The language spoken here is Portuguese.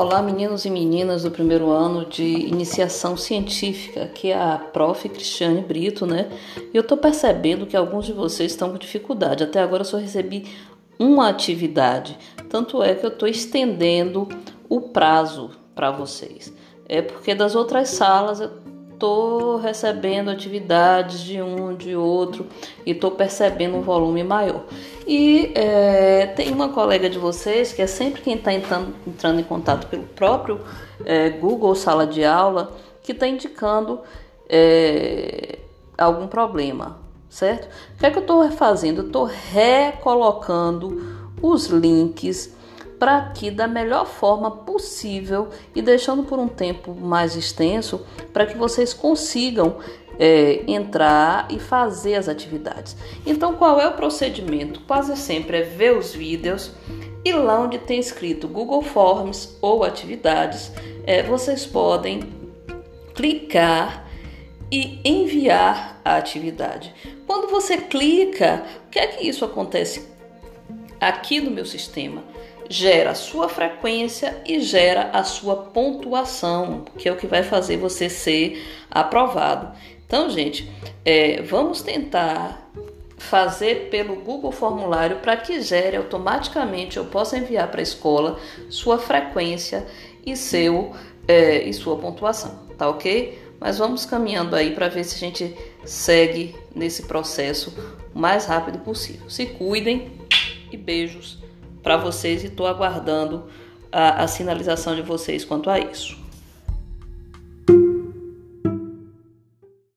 Olá, meninos e meninas do primeiro ano de iniciação científica, que é a prof. Cristiane Brito, né? E eu tô percebendo que alguns de vocês estão com dificuldade. Até agora eu só recebi uma atividade, tanto é que eu tô estendendo o prazo para vocês. É porque das outras salas eu tô recebendo atividades de um, de outro e tô percebendo um volume maior. E é, tem uma colega de vocês que é sempre quem está entrando, entrando, em contato pelo próprio é, Google Sala de Aula que está indicando é, algum problema, certo? O que é que eu estou fazendo? Eu estou recolocando os links para que da melhor forma possível e deixando por um tempo mais extenso para que vocês consigam é, entrar e fazer as atividades. Então, qual é o procedimento? Quase sempre é ver os vídeos e lá onde tem escrito Google Forms ou atividades, é, vocês podem clicar e enviar a atividade. Quando você clica, o que é que isso acontece aqui no meu sistema? Gera a sua frequência e gera a sua pontuação, que é o que vai fazer você ser aprovado. Então, gente, é, vamos tentar fazer pelo Google Formulário para que gere automaticamente, eu possa enviar para a escola sua frequência e seu é, e sua pontuação, tá ok? Mas vamos caminhando aí para ver se a gente segue nesse processo o mais rápido possível. Se cuidem e beijos para vocês e estou aguardando a, a sinalização de vocês quanto a isso.